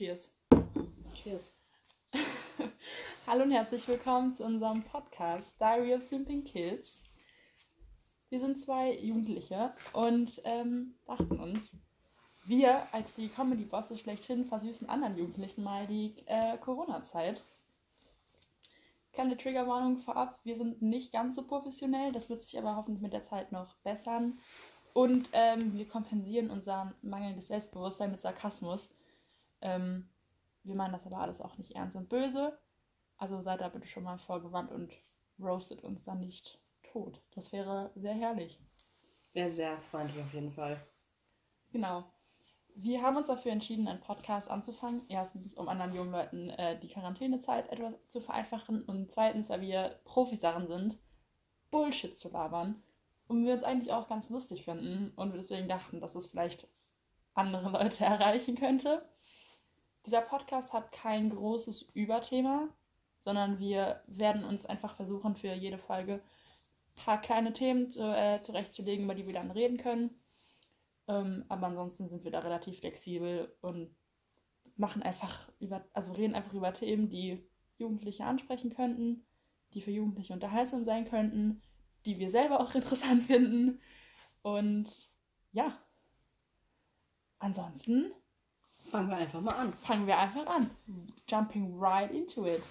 Cheers. Cheers. Hallo und herzlich willkommen zu unserem Podcast Diary of Simping Kids. Wir sind zwei Jugendliche und ähm, dachten uns, wir als die Comedy-Bosse schlechthin versüßen anderen Jugendlichen mal die äh, Corona-Zeit. Kleine Triggerwarnung vorab, wir sind nicht ganz so professionell, das wird sich aber hoffentlich mit der Zeit noch bessern. Und ähm, wir kompensieren unser mangelndes Selbstbewusstsein mit Sarkasmus. Ähm, wir meinen das aber alles auch nicht ernst und böse. Also seid da bitte schon mal vorgewandt und roastet uns dann nicht tot. Das wäre sehr herrlich. Wäre sehr freundlich auf jeden Fall. Genau. Wir haben uns dafür entschieden, einen Podcast anzufangen. Erstens, um anderen jungen Leuten äh, die Quarantänezeit etwas zu vereinfachen. Und zweitens, weil wir Profis darin sind, Bullshit zu labern. Und wir uns eigentlich auch ganz lustig finden. Und wir deswegen dachten, dass es vielleicht andere Leute erreichen könnte. Dieser Podcast hat kein großes Überthema, sondern wir werden uns einfach versuchen, für jede Folge ein paar kleine Themen zu, äh, zurechtzulegen, über die wir dann reden können. Ähm, aber ansonsten sind wir da relativ flexibel und machen einfach über, also reden einfach über Themen, die Jugendliche ansprechen könnten, die für Jugendliche unterhaltsam sein könnten, die wir selber auch interessant finden. Und ja, ansonsten Fangen wir einfach mal an. fangen wir einfach an. Jumping right into it.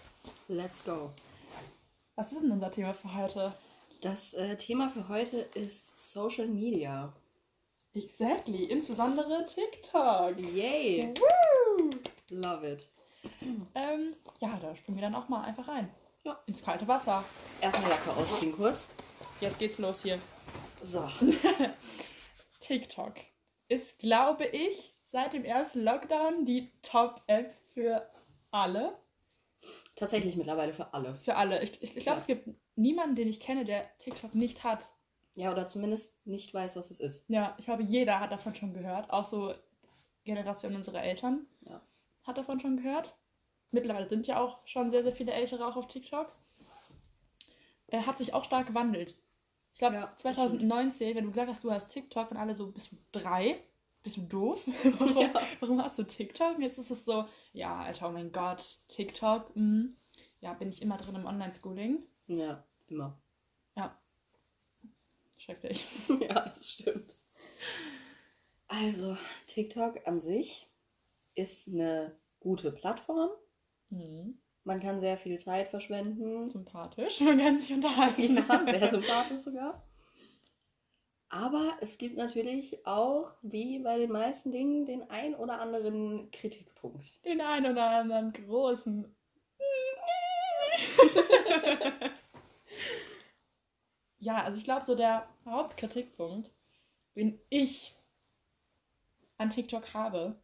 Let's go. Was ist denn unser Thema für heute? Das äh, Thema für heute ist Social Media. Exactly, insbesondere TikTok. Yay! Woo! Love it. Ähm, ja, da springen wir dann auch mal einfach rein. Ja. Ins kalte Wasser. Erstmal Jacke ausziehen kurz. Jetzt geht's los hier. So. TikTok ist, glaube ich, seit dem ersten Lockdown die Top-App für alle. Tatsächlich mittlerweile für alle. Für alle. Ich, ich, ich glaube, Ja. es gibt niemanden, den ich kenne, der TikTok nicht hat. Ja, oder zumindest nicht weiß, was es ist. Ja, ich glaube, jeder hat davon schon gehört. Auch so Generation unserer Eltern Ja. hat davon schon gehört. Mittlerweile sind ja auch schon sehr, sehr viele Ältere auch auf TikTok. Er hat sich auch stark gewandelt. Ich glaube, Ja, das 2019, wenn du gesagt hast, du hast TikTok und alle so, bist du drei? Bist du doof? warum, Ja. warum hast du TikTok? Und jetzt ist es so, ja, Alter, oh mein Gott, TikTok, mm. ja, bin ich immer drin im Online-Schooling. Ja, immer. Ja. Schrecklich. ja, das stimmt. Also, TikTok an sich ist eine gute Plattform. Mhm. Man kann sehr viel Zeit verschwenden. Sympathisch. Man kann sich unterhalten. Ja, sehr sympathisch sogar. Aber es gibt natürlich auch, wie bei den meisten Dingen, den ein oder anderen Kritikpunkt. Den einen oder anderen großen. ja, also ich glaube, so der Hauptkritikpunkt, den ich an TikTok habe,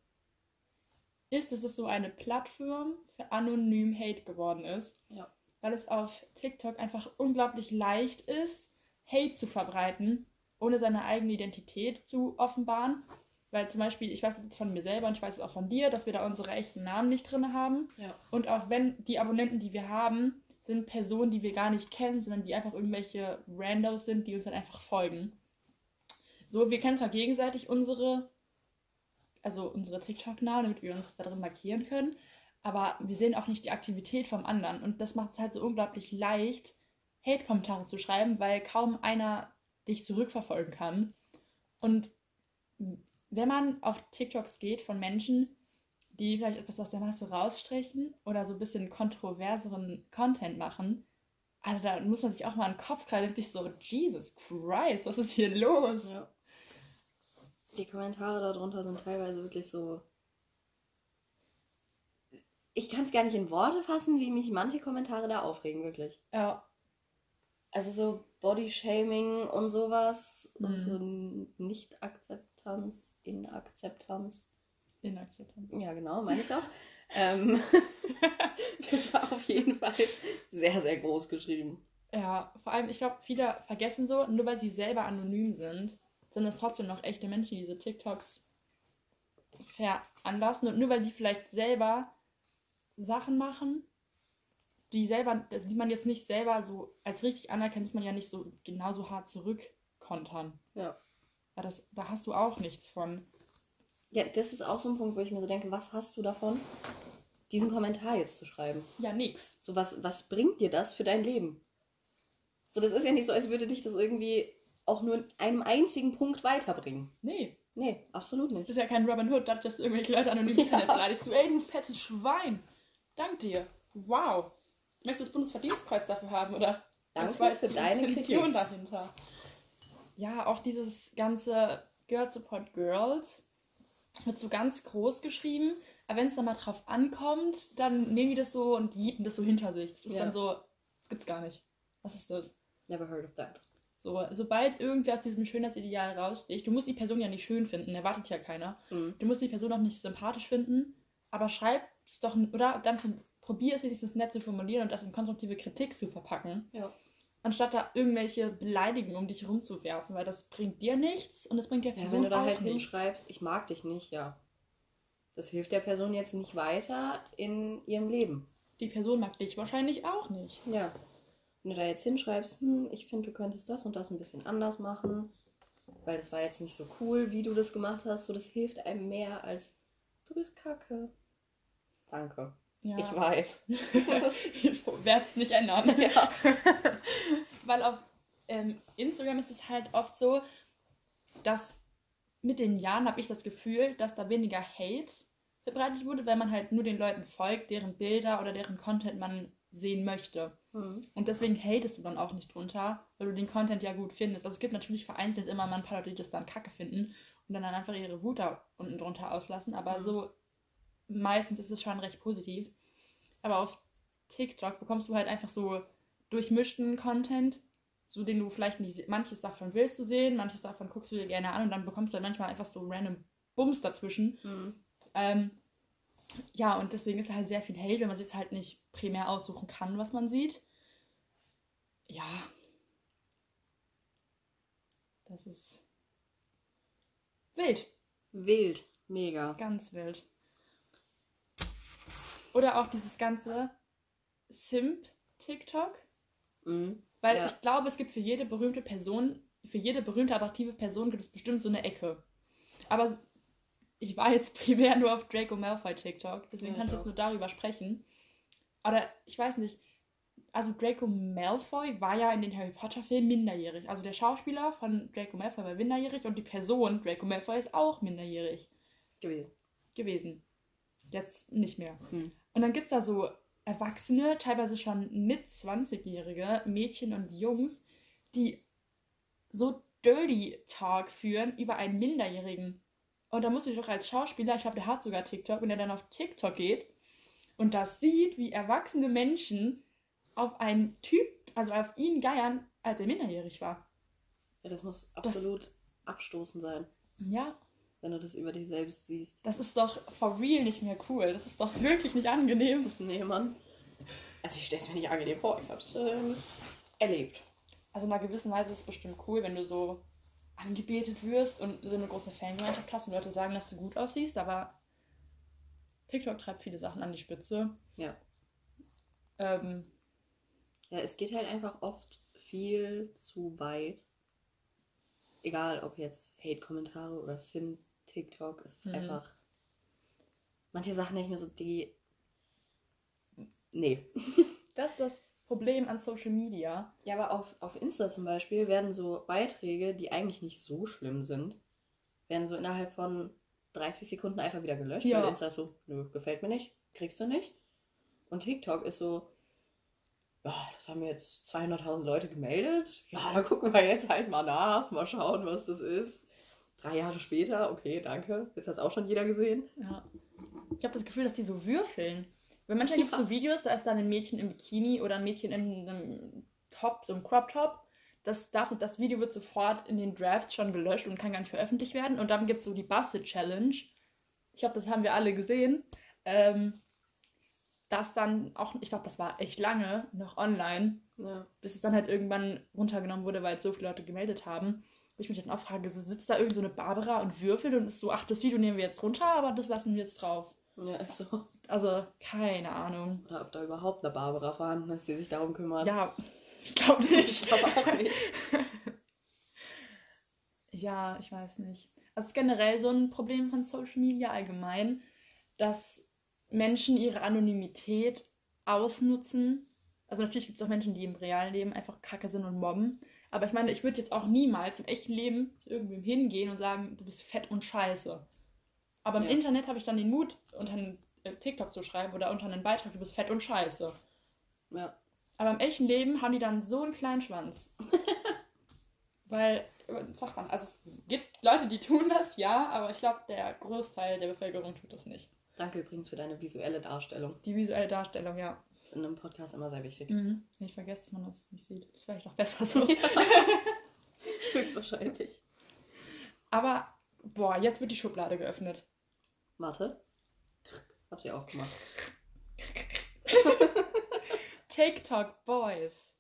ist, dass es so eine Plattform für anonym Hate geworden ist. Ja. Weil es auf TikTok einfach unglaublich leicht ist, Hate zu verbreiten, ohne seine eigene Identität zu offenbaren. Weil zum Beispiel, ich weiß es von mir selber und ich weiß es auch von dir, dass wir da unsere echten Namen nicht drin haben. Ja. Und auch wenn die Abonnenten, die wir haben, sind Personen, die wir gar nicht kennen, sondern die einfach irgendwelche Randos sind, die uns dann einfach folgen. So, wir kennen zwar gegenseitig unsere, also unsere TikTok-Namen, damit wir uns da drin markieren können, aber wir sehen auch nicht die Aktivität vom anderen. Und das macht es halt so unglaublich leicht, Hate-Kommentare zu schreiben, weil kaum einer dich zurückverfolgen kann. Und wenn man auf TikToks geht von Menschen, die vielleicht etwas aus der Masse rausstrichen oder so ein bisschen kontroverseren Content machen, also da muss man sich auch mal an den Kopf krallen und sich so, Jesus Christ, was ist hier los? ja. Die Kommentare darunter sind teilweise wirklich so. Ich kann es gar nicht in Worte fassen, wie mich manche Kommentare da aufregen, wirklich. Ja, Also so Bodyshaming und sowas Mhm. und so Nicht-Akzeptanz, Inakzeptanz. inakzeptabel. Ja, genau, meine ich doch. ähm, wird da auf jeden Fall sehr, sehr groß geschrieben. Ja, vor allem, ich glaube, viele vergessen so, nur weil sie selber anonym sind, sind es trotzdem noch echte Menschen, die diese TikToks veranlassen. Und nur weil die vielleicht selber Sachen machen, die selber, die man jetzt nicht selber so als richtig anerkennt, muss man ja nicht so genauso hart zurückkontern. Ja. Ja, das, da hast du auch nichts von. Ja, das ist auch so ein Punkt, wo ich mir so denke, was hast du davon, diesen Kommentar jetzt zu schreiben? Ja, nix. So, was, was bringt dir das für dein Leben? So, das ist ja nicht so, als würde dich das irgendwie auch nur in einem einzigen Punkt weiterbringen. Nee. Nee, absolut nicht. bist ja kein Robin Hood, dass du irgendwelche Leute anonym Ja. Beleidigst. Du, ey, du fettes Schwein. Dank dir. Wow. Möchtest du das Bundesverdienstkreuz dafür haben, oder? Danke Was war jetzt für die deine Intention Kritik. dahinter? Ja, auch dieses ganze Girl Support Girls wird so ganz groß geschrieben, aber wenn es dann mal drauf ankommt, dann nehmen die das so und jieten das so hinter sich. Das ist Ja. dann so, das gibt's gar nicht. Was ist das? Never heard of that. So, sobald irgendwer aus diesem Schönheitsideal raussticht, du musst die Person ja nicht schön finden, erwartet ja keiner. Mhm. Du musst die Person auch nicht sympathisch finden, aber schreib es doch, oder dann probier es wenigstens nett zu formulieren und das in konstruktive Kritik zu verpacken, Ja. anstatt da irgendwelche Beleidigungen um dich rumzuwerfen, weil das bringt dir nichts und das bringt der Ja, Person wenn du da halt hinschreibst, ich mag dich nicht, ja. Das hilft der Person jetzt nicht weiter in ihrem Leben. Die Person mag dich wahrscheinlich auch nicht. Ja. Wenn du da jetzt hinschreibst, hm, ich finde, du könntest das und das ein bisschen anders machen, weil das war jetzt nicht so cool, wie du das gemacht hast, so das hilft einem mehr als du bist kacke. Danke. Ja. Ich weiß. ich werde es nicht ändern. ja. Weil auf ähm, Instagram ist es halt oft so, dass mit den Jahren habe ich das Gefühl, dass da weniger Hate verbreitet wurde, weil man halt nur den Leuten folgt, deren Bilder oder deren Content man sehen möchte. Hm. Und deswegen hatest du dann auch nicht drunter, weil du den Content ja gut findest. Also es gibt natürlich vereinzelt immer mal ein paar Leute, die das dann kacke finden und dann, dann einfach ihre Wut da unten drunter auslassen. Aber Mhm. so meistens ist es schon recht positiv. Aber auf TikTok bekommst du halt einfach so durchmischten Content, so den du vielleicht nicht, manches davon willst du sehen, manches davon guckst du dir gerne an und dann bekommst du halt manchmal einfach so random Bums dazwischen. Hm. Ähm, ja, und deswegen ist halt sehr viel Hate, wenn man sich jetzt halt nicht primär aussuchen kann, was man sieht. Ja. Das ist wild. Wild. Mega. Ganz wild. Oder auch dieses ganze Simp-TikTok. Mhm. Weil Ja. ich glaube, es gibt für jede berühmte Person, für jede berühmte, attraktive Person gibt es bestimmt so eine Ecke. Aber ich war jetzt primär nur auf Draco Malfoy TikTok, deswegen Ja, kann ich jetzt nur darüber sprechen. Oder ich weiß nicht, also Draco Malfoy war ja in den Harry Potter Filmen minderjährig. Also der Schauspieler von Draco Malfoy war minderjährig und die Person Draco Malfoy ist auch minderjährig Gewesen. gewesen. Jetzt nicht mehr. Hm. Und dann gibt es da so Erwachsene, teilweise schon mit 20-Jährige, Mädchen und Jungs, die so Dirty Talk führen über einen Minderjährigen. Und da muss ich doch als Schauspieler, ich glaube, der hat sogar TikTok, wenn er dann auf TikTok geht und das sieht, wie erwachsene Menschen auf einen Typ, also auf ihn geiern, als er minderjährig war. Ja, das muss absolut abstoßend sein, Ja, wenn du das über dich selbst siehst. das ist doch for real nicht mehr cool. Das ist doch wirklich nicht angenehm. Nee, Mann. Also ich stelle es mir nicht angenehm vor. Ich habe es ähm, erlebt. Also in einer gewissen Weise ist es bestimmt cool, wenn du so angebetet wirst und so eine große Fangemeinschaft hast und Leute sagen, dass du gut aussiehst, aber TikTok treibt viele Sachen an die Spitze. Ja. Ähm, Ja, es geht halt einfach oft viel zu weit. Egal, ob jetzt Hate-Kommentare oder Sim, TikTok, es ist Mhm. einfach. Manche Sachen ich mir so, die. Nee. das ist das Problem an Social Media. Ja, aber auf, auf Insta zum Beispiel werden so Beiträge, die eigentlich nicht so schlimm sind, werden so innerhalb von 30 Sekunden einfach wieder gelöscht, Ja. weil Insta ist so, nö, gefällt mir nicht, kriegst du nicht. Und TikTok ist so, ja, das haben jetzt 200.000 Leute gemeldet. Ja, dann gucken wir jetzt halt mal nach, mal schauen, was das ist. Drei Jahre später, okay, danke. Jetzt hat es auch schon jeder gesehen. Ja. Ich habe das Gefühl, dass die so würfeln. Weil manchmal gibt es so Videos, da ist dann ein Mädchen im Bikini oder ein Mädchen in einem Top, so einem Crop Top. Das, darf, das Video wird sofort in den Drafts schon gelöscht und kann gar nicht veröffentlicht werden. Und dann gibt es so die Basset Challenge. Ich glaube, das haben wir alle gesehen. Ähm, das dann auch, ich glaube, das war echt lange noch online, Ja. bis es dann halt irgendwann runtergenommen wurde, weil es so viele Leute gemeldet haben. Wo ich mich dann auch frage, sitzt da irgend so eine Barbara und würfelt und ist so, ach, das Video nehmen wir jetzt runter, aber das lassen wir jetzt drauf. Ja, ist so. Also, keine Ahnung. Oder ob da überhaupt eine Barbara vorhanden ist, die sich darum kümmert. Ja, ich glaube nicht. Ich glaube auch nicht. ja, ich weiß nicht. Das ist generell so ein Problem von Social Media allgemein, dass Menschen ihre Anonymität ausnutzen. Also natürlich gibt es auch Menschen, die im realen Leben einfach kacke sind und mobben. Aber ich meine, ich würde jetzt auch niemals im echten Leben zu irgendwem hingehen und sagen, du bist fett und scheiße. Aber im Ja. Internet habe ich dann den Mut, unter einen äh, TikTok zu schreiben oder unter einen Beitrag, du bist fett und scheiße. Ja. Aber im echten Leben haben die dann so einen kleinen Schwanz. Weil, was sagt man, also es gibt Leute, die tun das, ja, aber ich glaube, der Großteil der Bevölkerung tut das nicht. Danke übrigens für deine visuelle Darstellung. Die visuelle Darstellung, ja. Das ist in einem Podcast immer sehr wichtig. Mhm. Ich vergesse, dass man das nicht sieht. Ist vielleicht auch besser so. Höchstwahrscheinlich. Aber, boah, jetzt wird die Schublade geöffnet. Warte. Hab sie auch gemacht. TikTok Boys.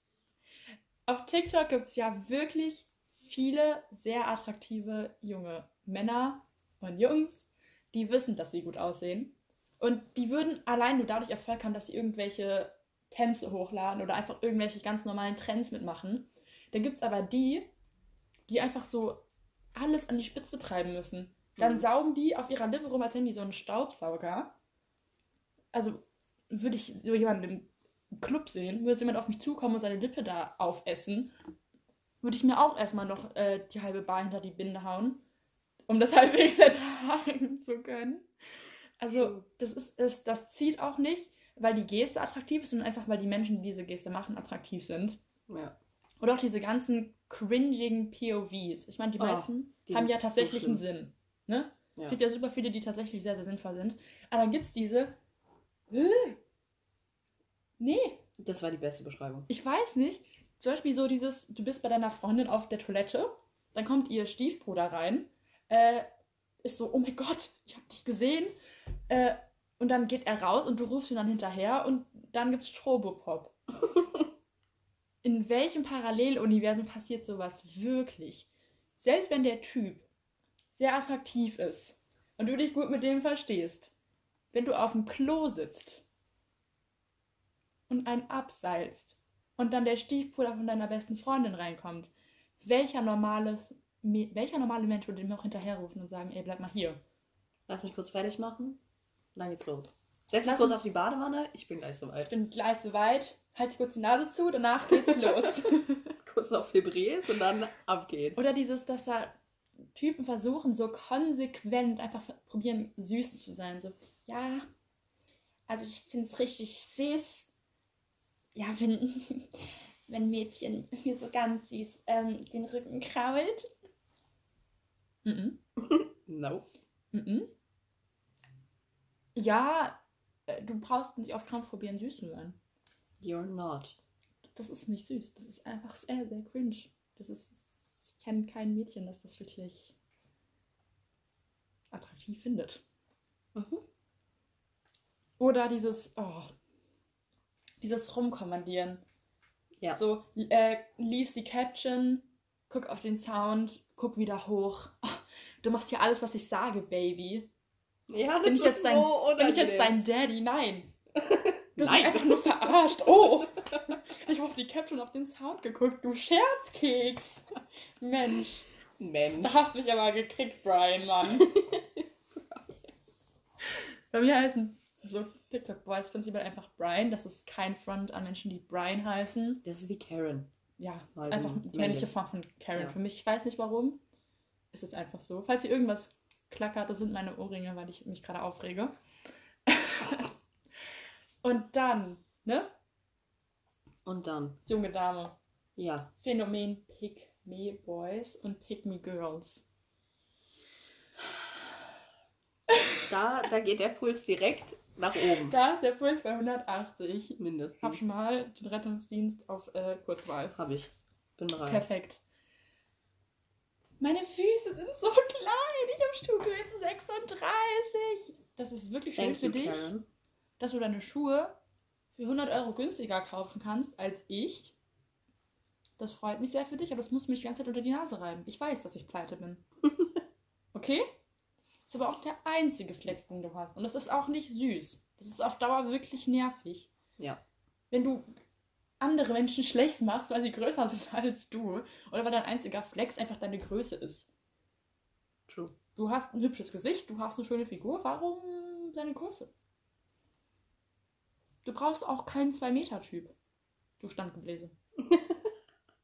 Auf TikTok gibt es ja wirklich viele sehr attraktive junge Männer und Jungs, die wissen, dass sie gut aussehen. Und die würden allein nur dadurch Erfolg haben, dass sie irgendwelche Tänze hochladen oder einfach irgendwelche ganz normalen Trends mitmachen. Dann gibt es aber die, die einfach so alles an die Spitze treiben müssen. Dann Mhm. saugen die auf ihrer Lippe rum, als hätten die so einen Staubsauger. Also würde ich so jemanden im Club sehen, würde jemand auf mich zukommen und seine Lippe da aufessen, würde ich mir auch erstmal noch äh, die halbe Bar hinter die Binde hauen, um das halbwegs ertragen zu können. Also, das ist, das, das zieht auch nicht, weil die Geste attraktiv ist, sondern einfach, weil die Menschen, die diese Geste machen, attraktiv sind. Ja. Oder auch diese ganzen cringigen POVs. Ich meine, die Oh, meisten die haben ja tatsächlich so einen. Sinn. Ne? ja. Es gibt ja super viele, die tatsächlich sehr, sehr sinnvoll sind. Aber dann gibt es diese. Nee, Das war die beste Beschreibung. ich weiß nicht. Zum Beispiel so dieses, du bist bei deiner Freundin auf der Toilette, dann kommt ihr Stiefbruder rein, äh, ist so, oh mein Gott, ich hab dich gesehen. Äh, und dann geht er raus und du rufst ihn dann hinterher und dann gibt's Strobopop. In welchem Paralleluniversum passiert sowas wirklich? Selbst wenn der Typ sehr attraktiv ist und du dich gut mit dem verstehst, wenn du auf dem Klo sitzt und einen abseilst und dann der Stiefbruder von deiner besten Freundin reinkommt, welcher, normales, welcher normale Mensch würde dem auch hinterherrufen und sagen, ey, bleib mal hier? Lass mich kurz fertig machen. Dann geht's los. Setz dich kurz auf die Badewanne. Ich bin gleich Ich soweit. bin gleich soweit, halte kurz die Nase zu, danach geht's los. Kurz auf Hebräisch und dann ab geht's. Oder dieses, dass da Typen versuchen, so konsequent einfach probieren, süß zu sein. So, ja, also ich finde es richtig süß. Ja, wenn, wenn Mädchen mir so ganz süß ähm, den Rücken krault. Mhm. No. Mhm. Ja, äh, du brauchst nicht auf Krampf probieren, süß zu sein. You're not. Das ist nicht süß. Das ist einfach sehr, sehr cringe. Das ist. Ich kenne kein Mädchen, das das wirklich attraktiv findet. Mhm. Oder dieses, oh, dieses Rumkommandieren. Ja. So, äh, lies die Caption, guck auf den Sound, guck wieder hoch. Oh, du machst ja alles, was ich sage, Baby. Ja, das Bin ich ist jetzt dein- so Bin ich jetzt dein Daddy? Nein. Du hast mich einfach nur verarscht. Oh! Ich habe auf die Caption auf den Sound geguckt, du Scherzkeks. Mensch, Mensch. da hast du mich aber gekriegt, Brian, Mann. Bei mir heißen so TikTok-Boys prinzipiell einfach Brian. Das ist kein Front an Menschen, die Brian heißen. Das ist wie Karen. Ja, einfach die männliche männlich. Form von Karen. Ja. Für mich, ich weiß nicht warum. Ist jetzt einfach so. Falls hier irgendwas klackert, das sind meine Ohrringe, weil ich mich gerade aufrege. Und dann, ne? Und dann, Junge Dame. ja, Phänomen Pick Me Boys und Pick Me Girls. da, da geht der Puls direkt nach oben. Da ist der Puls bei 180. Ich Mindestens. hab mal den Rettungsdienst auf äh, Kurzwahl. Hab ich. Bin bereit. Perfekt. Meine Füße sind so klein. Ich habe Schuhgröße 36. Das ist wirklich schön Thank für you, dich, Karen. dass du deine Schuhe für 100 Euro günstiger kaufen kannst als ich. Das freut mich sehr für dich, aber das muss mich die ganze Zeit unter die Nase reiben. Ich weiß, dass ich pleite bin. Okay? Das ist aber auch der einzige Flex, den du hast. Und das ist auch nicht süß. Das ist auf Dauer wirklich nervig. Ja. Wenn du andere Menschen schlecht machst, weil sie größer sind als du, oder weil dein einziger Flex einfach deine Größe ist. True. Du hast ein hübsches Gesicht, du hast eine schöne Figur, warum deine Größe? Du brauchst auch keinen 2-Meter-Typ. Du Standgebläse.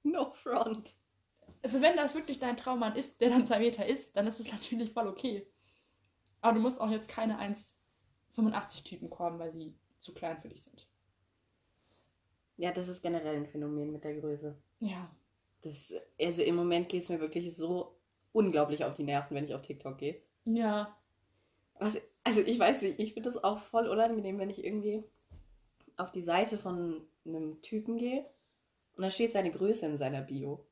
No front. Also wenn das wirklich dein Traummann ist, der dann 2 Meter ist, dann ist es natürlich voll okay. Aber du musst auch jetzt keine 1,85 Typen kommen, weil sie zu klein für dich sind. Ja, das ist generell ein Phänomen mit der Größe. Ja. Das, also im Moment geht es mir wirklich so unglaublich auf die Nerven, wenn ich auf TikTok gehe. Ja. Was, also ich weiß nicht, ich finde das auch voll unangenehm, wenn ich irgendwie auf die Seite von einem Typen gehe und da steht seine Größe in seiner Bio.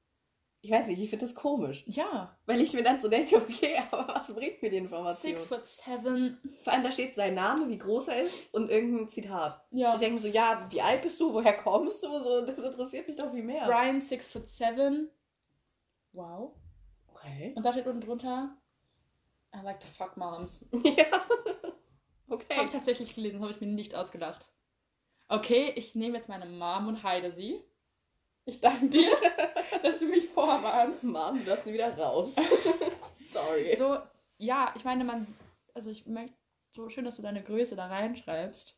Ich weiß nicht, ich finde das komisch. Ja. Weil ich mir dann so denke, okay, aber was bringt mir die Information? Six foot seven. Vor allem, da steht sein Name, wie groß er ist und irgendein Zitat. Ja. Ich denke mir so, ja, wie alt bist du, woher kommst du? So, das interessiert mich doch viel mehr. Brian six foot seven. Wow. Okay. Und da steht unten drunter, I like to fuck moms. ja. Habe Okay. ich tatsächlich gelesen, habe ich mir nicht ausgedacht. Okay, ich nehme jetzt meine Mom und heide sie. Ich danke dir, dass du mich vorwarnst. Mom, du darfst wieder raus. Sorry. So, ja, ich meine, man, also ich möchte, so schön, dass du deine Größe da reinschreibst.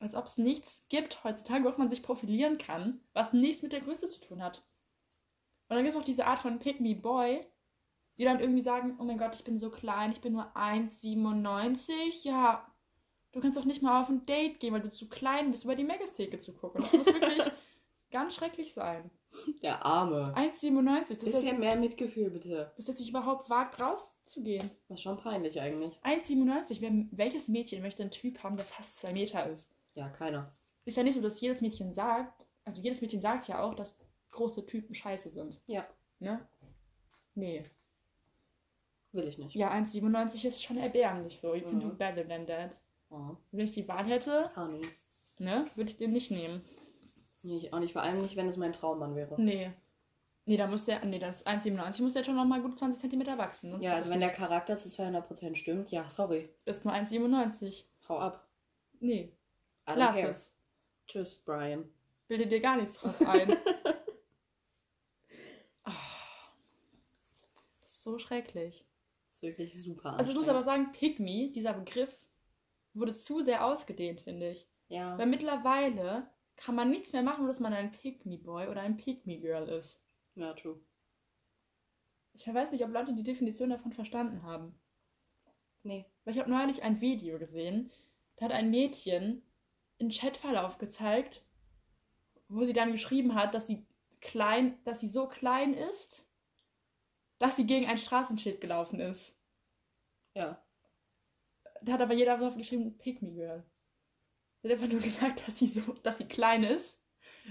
Als ob es nichts gibt heutzutage, worauf man sich profilieren kann, was nichts mit der Größe zu tun hat. Und dann gibt es auch diese Art von Pick Me Boy, die dann irgendwie sagen, oh mein Gott, ich bin so klein, ich bin nur 1,97. Ja, du kannst doch nicht mal auf ein Date gehen, weil du zu klein bist, über die Megastheke zu gucken. Das muss wirklich ganz schrecklich sein. Der Arme. 1,97, das ist, Bisschen mehr Mitgefühl, bitte. dass er sich überhaupt wagt, rauszugehen. Das ist schon peinlich eigentlich. 1,97. Wer, welches Mädchen möchte einen Typ haben, der fast zwei Meter ist? Ja, keiner. Ist ja nicht so, dass jedes Mädchen sagt, also jedes Mädchen sagt ja auch, dass große Typen scheiße sind. Ja. Ne? Nee. Will ich nicht. Ja, 1,97 ist schon erbärmlich so. You can Mhm. do better than that. Oh. Wenn ich die Wahl hätte, Honey. ne, würde ich den nicht nehmen. Nee, ich auch nicht. Vor allem nicht, wenn es mein Traummann wäre. Nee. Nee, da muss der, nee, das 1,97 muss der schon nochmal gut 20 cm wachsen. sonst Ja, also wenn der. Charakter zu 200% stimmt, ja, sorry. Bist nur 1,97. Hau ab. Nee, I lass care. es. Tschüss, Brian. Bilde dir gar nichts drauf ein. Ah. das ist so schrecklich. ist wirklich super. Also ich muss aber sagen, Pick Me, dieser Begriff, wurde zu sehr ausgedehnt, finde ich. Ja. Weil mittlerweile kann man nichts mehr machen, dass man ein Pick Me Boy oder ein Pick Me Girl ist. Ja, true. Ich weiß nicht, ob Leute die Definition davon verstanden haben. Nee. Weil ich habe neulich ein Video gesehen, da hat ein Mädchen einen Chatverlauf gezeigt, wo sie dann geschrieben hat, dass sie klein, dass sie so klein ist, dass sie gegen ein Straßenschild gelaufen ist. Ja. Da hat aber jeder drauf geschrieben, Pick me girl. Sie hat einfach nur gesagt, dass sie so, dass sie klein ist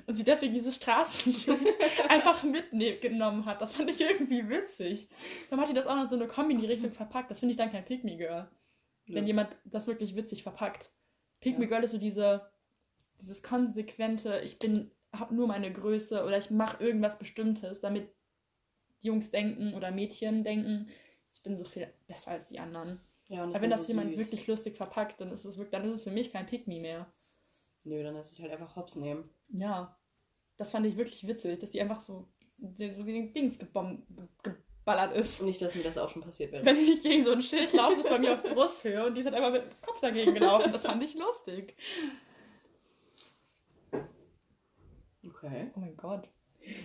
und sie deswegen dieses Straßenschild einfach mitgenommen hat. Das fand ich irgendwie witzig. Dann hat die das auch noch so eine Kombi in die Richtung verpackt. Das finde ich dann kein Pick me girl. wenn Ja. jemand das wirklich witzig verpackt. Pick Ja. Ist so diese, dieses konsequente, ich bin, hab nur meine Größe oder ich mache irgendwas Bestimmtes, damit Jungs denken oder Mädchen denken, ich bin so viel besser als die anderen. Ja, ich Aber wenn das so jemand süß. wirklich lustig verpackt, dann ist es wirklich, dann ist es für mich kein Me mehr. Nö, dann ist es halt einfach Hops nehmen. Ja. Das fand ich wirklich witzig, dass die einfach so, so wie den Dings geballert ist. Nicht, dass mir das auch schon passiert wäre. Wenn ich gegen so ein Schild laufe, ist bei mir auf Brusthöhe und die sind einfach mit dem Kopf dagegen gelaufen. Das fand ich lustig. Okay. Oh mein Gott.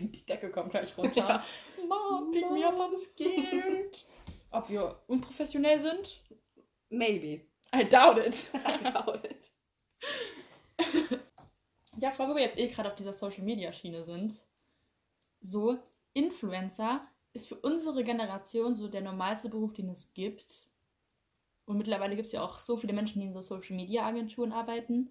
Die Decke kommt gleich runter. Mom, pick me up, I'm scared. Ob wir unprofessionell sind? Maybe. I doubt it. I doubt it. Ja, vor allem, wir jetzt eh gerade auf dieser Social Media Schiene sind. So, Influencer ist für unsere Generation so der normalste Beruf, den es gibt. Und mittlerweile gibt es ja auch so viele Menschen, die in so Social Media Agenturen arbeiten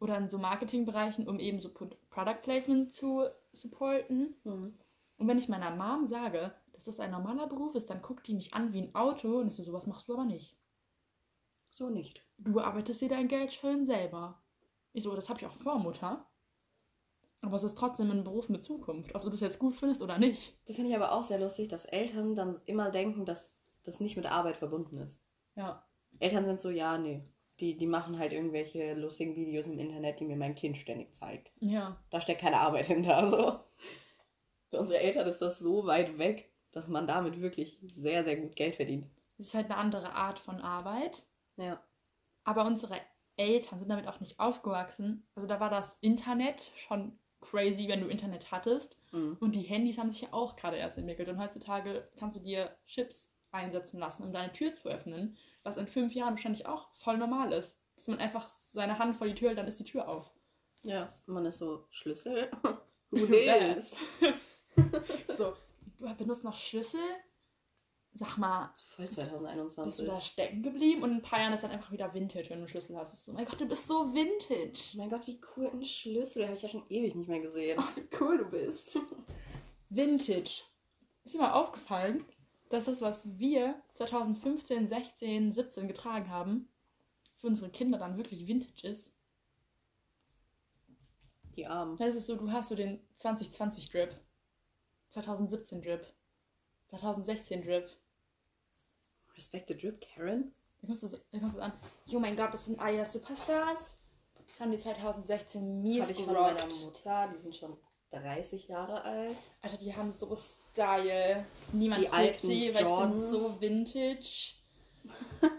oder in so Marketingbereichen, um eben so Pro- Product Placement zu supporten. Hm. Und wenn ich meiner Mom sage, dass das ein normaler Beruf ist, dann guckt die mich an wie ein Auto und ist so, sowas machst du aber nicht. So nicht. Du arbeitest dir dein Geld schön selber. Ich so, das habe ich auch vor, Mutter. Aber es ist trotzdem ein Beruf mit Zukunft, ob du das jetzt gut findest oder nicht. Das finde ich aber auch sehr lustig, dass Eltern dann immer denken, dass das nicht mit Arbeit verbunden ist. Ja. Eltern sind so, ja, nee. Die, die machen halt irgendwelche lustigen Videos im Internet, die mir mein Kind ständig zeigt. Ja. Da steckt keine Arbeit hinter. So. Für unsere Eltern ist das so weit weg. Dass man damit wirklich sehr, sehr gut Geld verdient. Es ist halt eine andere Art von Arbeit. Ja. Aber unsere Eltern sind damit auch nicht aufgewachsen. Also da war das Internet schon crazy, wenn du Internet hattest. Mhm. Und die Handys haben sich ja auch gerade erst entwickelt. Und heutzutage kannst du dir Chips einsetzen lassen, um deine Tür zu öffnen. Was in fünf Jahren wahrscheinlich auch voll normal ist. Dass man einfach seine Hand vor die Tür hält, dann ist die Tür auf. Ja, man ist so Schlüssel. Who this? So, benutzt noch Schlüssel? Sag mal, Voll bist du 2021. da stecken geblieben? Und in ein paar Jahren ist dann einfach wieder Vintage, wenn du einen Schlüssel hast. So, mein Gott, du bist so Vintage. Mein Gott, wie cool ein Schlüssel. Den habe ich ja schon ewig nicht mehr gesehen. Ach, wie cool du bist. Vintage. Ist dir mal aufgefallen, dass das, was wir 2015, 16, 17 getragen haben, für unsere Kinder dann wirklich Vintage ist? Die Armen. Das ist so, du hast so den 2020 Drip, 2017 Drip, 2016 Drip. Respect the drip, Karen. Da kommst du, an, oh mein Gott, das sind Adidas Superstars. Das haben die 2016 mies Habe ich von meiner gerockt. Mutter. Die sind schon 30 Jahre alt. Alter, die haben so Style. Niemand Die alten die, weil ich bin Jordans. so vintage.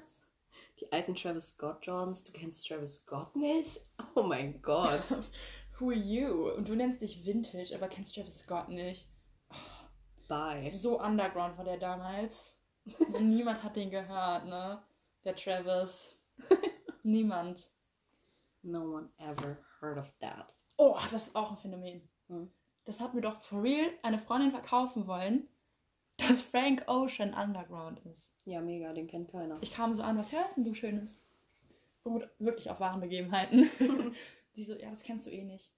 Die alten Travis Scott Johns. Du kennst Travis Scott nicht? Oh mein Gott. Who are you? Und du nennst dich Vintage, aber kennst Travis Scott nicht. Bye. So underground war der damals. Niemand hat den gehört, ne? Der Travis. Niemand. No one ever heard of that. Oh, das ist auch ein Phänomen. Hm. Das hat mir doch for real eine Freundin verkaufen wollen, dass Frank Ocean Underground ist. Ja, mega, den kennt keiner. Ich kam so an, was hörst denn du Schönes? Beruht wirklich auf wahren Begebenheiten. Die so, ja, das kennst du eh nicht.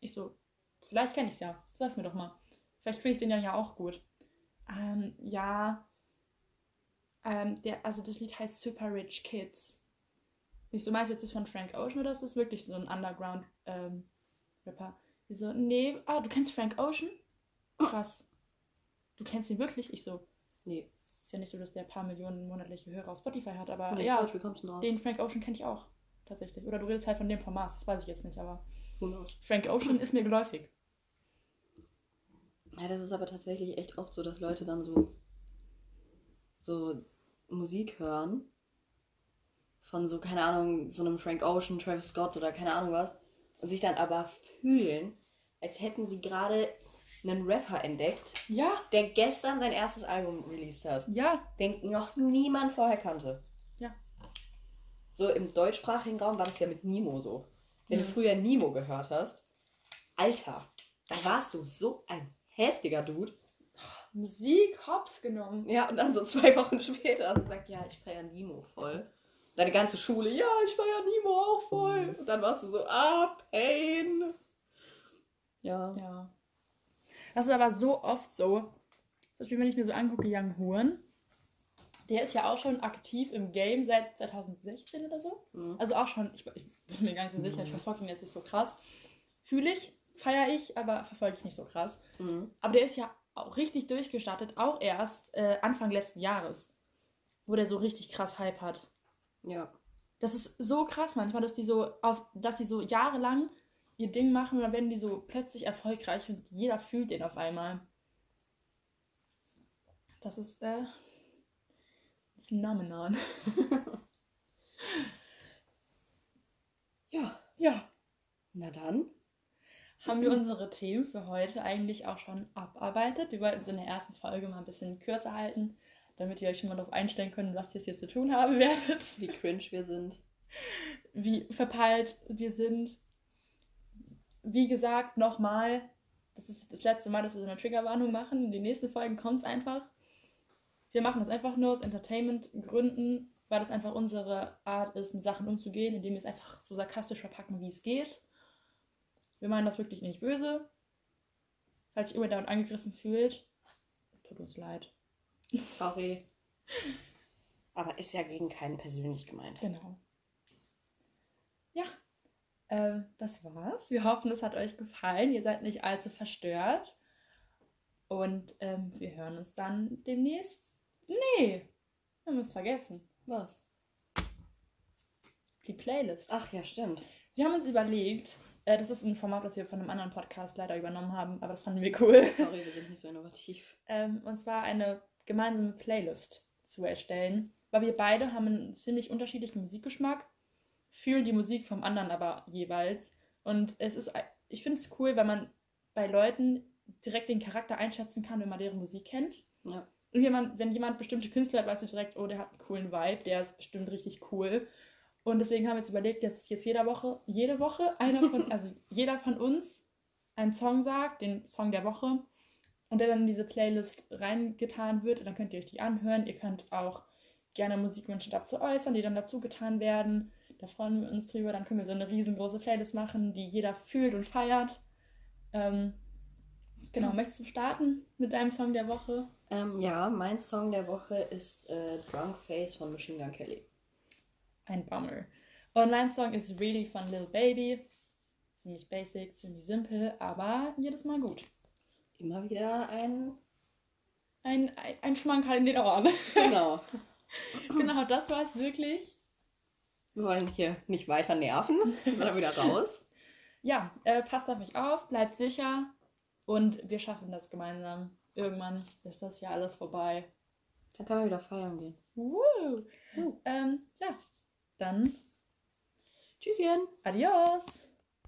Ich so, vielleicht kenne ich es ja. Sag's mir doch mal. Vielleicht finde ich den ja, ja auch gut. Ähm, ja. Ähm, der, also das Lied heißt Super Rich Kids. Ich so, meinst du jetzt das von Frank Ocean oder ist das wirklich so ein Underground-Rapper? Die so, nee, ah, du kennst Frank Ocean? Krass. Du kennst ihn wirklich? Ich so, Nee, ist ja nicht so, dass der ein paar Millionen monatliche Hörer auf Spotify hat, aber nee ja, drauf? den Frank Ocean kenne ich auch. Tatsächlich. Oder du redest halt von dem Format, das weiß ich jetzt nicht, aber Who knows? Frank Ocean ist mir geläufig. Ja, das ist aber tatsächlich echt oft so, dass Leute dann so, so Musik hören. Von so, keine Ahnung, so einem Frank Ocean, Travis Scott oder keine Ahnung was. Und sich dann aber fühlen, als hätten sie gerade einen Rapper entdeckt, Ja, der gestern sein erstes Album released hat. ja, Den noch niemand vorher kannte. Ja. So im deutschsprachigen Raum war das ja mit Nemo so. Wenn Mhm. du früher Nemo gehört hast, Alter, da warst du so ein heftiger Dude. Musik hops genommen. Ja, und dann so zwei Wochen später hast du gesagt, ja, ich feiere Nemo voll. Deine ganze Schule, ja, ich feiere Nemo auch voll. Und dann warst du so, ah, Pain. Ja. Ja. Das ist aber so oft so. Zum Beispiel, wenn ich mir so angucke, Young Horn, der ist ja auch schon aktiv im Game seit 2016 oder so. Mhm. Also auch schon, ich, ich bin mir gar nicht so sicher, ich verfolge ihn jetzt nicht so krass. Fühle ich, feiere ich, aber verfolge ich nicht so krass. Mhm. Aber der ist ja auch richtig durchgestartet, auch erst äh, Anfang letzten Jahres, wo der so richtig krass Hype hat. Ja. Das ist so krass manchmal, dass die so auf, dass die so jahrelang ihr Ding machen und dann werden die so plötzlich erfolgreich und jeder fühlt den auf einmal. Das ist äh, Phänomenon. Ja. Ja. Na dann. Haben wir unsere Themen für heute eigentlich auch schon abarbeitet? Wir wollten es in der ersten Folge mal ein bisschen kürzer halten, damit ihr euch schon mal darauf einstellen könnt, was ihr jetzt hier zu tun haben werdet. Wie cringe wir sind. wie verpeilt wir sind. Wie gesagt, nochmal, das ist das letzte Mal, dass wir so eine Triggerwarnung machen. In den nächsten Folgen kommt es einfach. Wir machen das einfach nur aus Entertainment-Gründen, weil das einfach unsere Art ist, mit Sachen umzugehen, indem wir es einfach so sarkastisch verpacken, wie es geht. Wir meinen das wirklich nicht böse. Falls sich jemand damit angegriffen fühlt, tut uns leid. Sorry. Aber ist ja gegen keinen persönlich gemeint. Genau. Ja, ähm, das war's. Wir hoffen, es hat euch gefallen. Ihr seid nicht allzu verstört. Und ähm, wir hören uns dann demnächst. Nee, wir haben es vergessen. Was? Die Playlist. Ach ja, stimmt. Wir haben uns überlegt, Äh, das ist ein Format, das wir von einem anderen Podcast leider übernommen haben, aber das fanden wir cool. Sorry, wir sind nicht so innovativ. Ähm, und zwar eine gemeinsame Playlist zu erstellen, weil wir beide haben einen ziemlich unterschiedlichen Musikgeschmack, fühlen die Musik vom anderen aber jeweils. Und es ist, ich finde es cool, weil man bei Leuten direkt den Charakter einschätzen kann, wenn man deren Musik kennt. Ja. Und jemand, wenn jemand bestimmte Künstler hat, weißt du direkt, oh, der hat einen coolen Vibe, der ist bestimmt richtig cool. Und deswegen haben wir jetzt überlegt, dass jetzt jeder Woche, jede Woche einer von, also jeder von uns einen Song sagt, den Song der Woche, und der dann in diese Playlist reingetan wird. Und dann könnt ihr euch die anhören. Ihr könnt auch gerne Musikwünsche dazu äußern, die dann dazu getan werden. Da freuen wir uns drüber. Dann können wir so eine riesengroße Playlist machen, die jeder fühlt und feiert. Ähm, genau, möchtest du starten mit deinem Song der Woche? Ähm, ja, mein Song der Woche ist äh, Drunk Face von Machine Gun Kelly. Ein Bummer. Und mein Song ist Really von Lil Baby. Ziemlich basic, ziemlich simpel, aber jedes Mal gut. Immer wieder ein. Ein, ein, ein Schmankerl in den Ohren. Genau. genau, das war es wirklich. Wir wollen hier nicht weiter nerven, sondern wieder raus. Ja, äh, passt auf mich auf, bleibt sicher und wir schaffen das gemeinsam. Irgendwann ist das ja alles vorbei. Dann können wir wieder feiern gehen. Woo! Ähm, ja, dann Tschüsschen. adios!